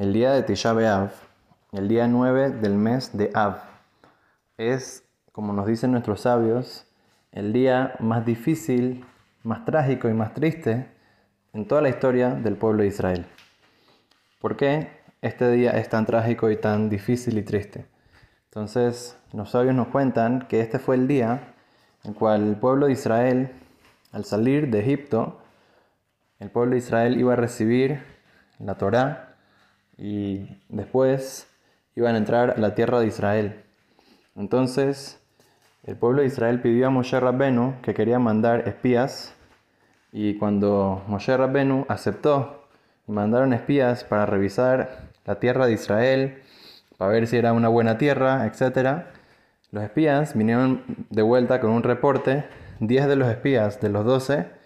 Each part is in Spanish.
El día de Tisha B'Av, el día 9 del mes de Av, es, como nos dicen nuestros sabios, el día más difícil, más trágico y más triste en toda la historia del pueblo de Israel. ¿Por qué este día es tan trágico y tan difícil y triste? Entonces, los sabios nos cuentan que este fue el día en cual el pueblo de Israel, al salir de Egipto, el pueblo de Israel iba a recibir la Torá y después iban a entrar a la tierra de Israel. Entonces, el pueblo de Israel pidió a Moshe Rabbenu que quería mandar espías y cuando Moshe Rabbenu aceptó y mandaron espías para revisar la tierra de Israel, para ver si era una buena tierra, etc., los espías vinieron de vuelta con un reporte. 10 de los espías de los 12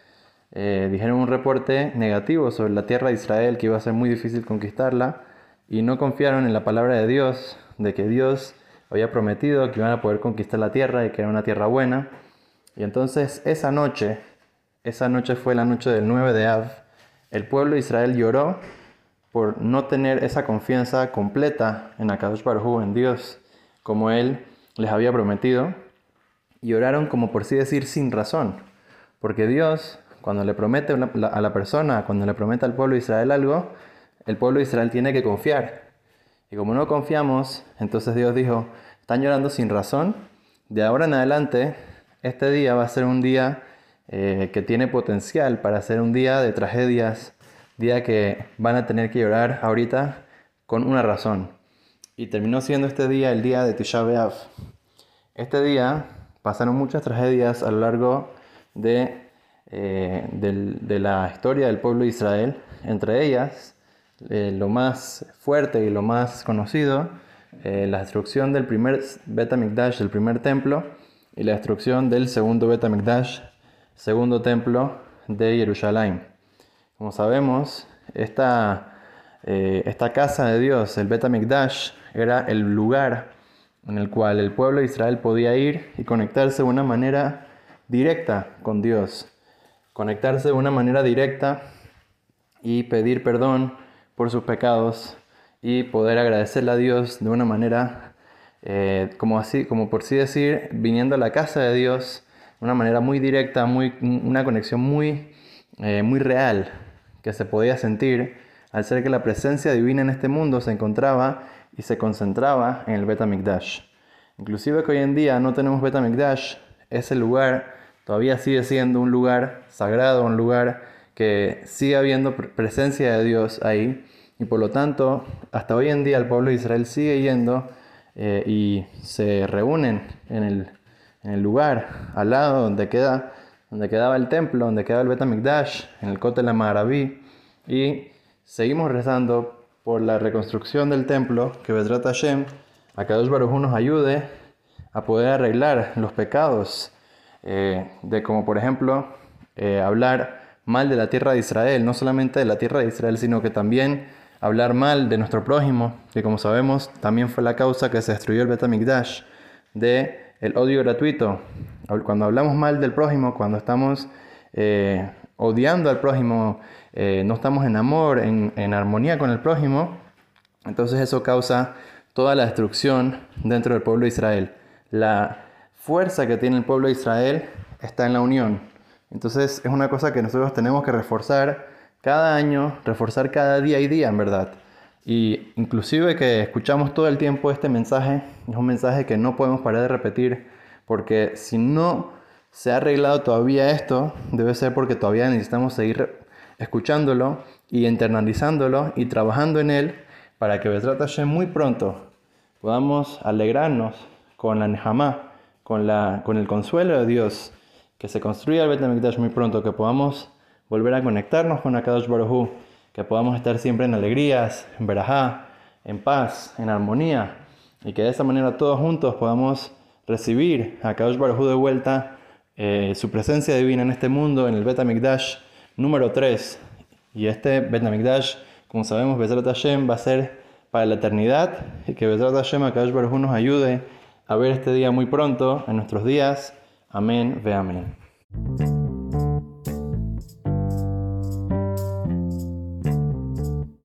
eh, dijeron un reporte negativo sobre la tierra de Israel, que iba a ser muy difícil conquistarla, y no confiaron en la palabra de Dios, de que Dios había prometido que iban a poder conquistar la tierra y que era una tierra buena. Y entonces esa noche, esa noche fue la noche del 9 de Av, el pueblo de Israel lloró por no tener esa confianza completa en Akadosh Baruj en Dios, como Él les había prometido, y oraron como por sí decir sin razón, porque Dios cuando le promete a la persona, cuando le promete al pueblo de Israel algo, el pueblo de Israel tiene que confiar. Y como no confiamos, entonces Dios dijo, están llorando sin razón. De ahora en adelante, este día va a ser un día eh, que tiene potencial para ser un día de tragedias, día que van a tener que llorar ahorita con una razón. Y terminó siendo este día el día de Tisha B'Av. Este día pasaron muchas tragedias a lo largo de eh, de la historia del pueblo de Israel, entre ellas eh, lo más fuerte y lo más conocido, eh, la destrucción del primer Betamikdash, del primer templo, y la destrucción del segundo Betamikdash, segundo templo de Jerusalén. Como sabemos, esta, esta casa de Dios, el Betamikdash, era el lugar en el cual el pueblo de Israel podía ir y conectarse de una manera directa con Dios conectarse de una manera directa y pedir perdón por sus pecados y poder agradecerle a Dios de una manera, eh, como, así, como por sí decir, viniendo a la casa de Dios de una manera muy directa, muy, una conexión muy, eh, muy real que se podía sentir al ser que la presencia divina en este mundo se encontraba y se concentraba en el Betamikdash. Inclusive que hoy en día no tenemos Betamikdash, ese lugar todavía sigue siendo un lugar sagrado, un lugar que sigue habiendo presencia de Dios ahí. Y por lo tanto, hasta hoy en día el pueblo de Israel sigue yendo eh, y se reúnen en el, lugar al lado donde, queda, donde quedaba el templo, donde quedaba el Betamikdash, en el Kotel Maraví. Y seguimos rezando por la reconstrucción del templo, que Bedrat Hashem, a Dios Baruj nos ayude a poder arreglar los pecados eh, de como por ejemplo eh, hablar mal de la tierra de Israel, no solamente de la tierra de Israel, sino que también hablar mal de nuestro prójimo, que como sabemos también fue la causa que se destruyó el Betamikdash, de el odio gratuito. Cuando hablamos mal del prójimo, cuando estamos eh, odiando al prójimo, no estamos en amor, en, en armonía con el prójimo, entonces eso causa toda la destrucción dentro del pueblo de Israel. La fuerza que tiene el pueblo de Israel está en la unión. Entonces es una cosa que nosotros tenemos que reforzar cada año, reforzar cada día y día, en verdad. Y inclusive que escuchamos todo el tiempo este mensaje, es un mensaje que no podemos parar de repetir, porque si no se ha arreglado todavía esto, debe ser porque todavía necesitamos seguir escuchándolo y internalizándolo y trabajando en él para que Besrat muy pronto podamos alegrarnos con la Nehama, con, la, con el consuelo de Dios, que se construya el Betamikdash muy pronto, que podamos volver a conectarnos con Akadosh Baruj que podamos estar siempre en alegrías, en verajá, en paz, en armonía, y que de esa manera todos juntos podamos recibir a Akadosh Baruj de vuelta eh, su presencia divina en este mundo, en el Betamikdash número 3. Y este Betamikdash, como sabemos, Bezrat Hashem va a ser para la eternidad, y que Bezrat Hashem, Akadosh Baruj nos ayude a ver este día muy pronto, en nuestros días. Amén, ve amén.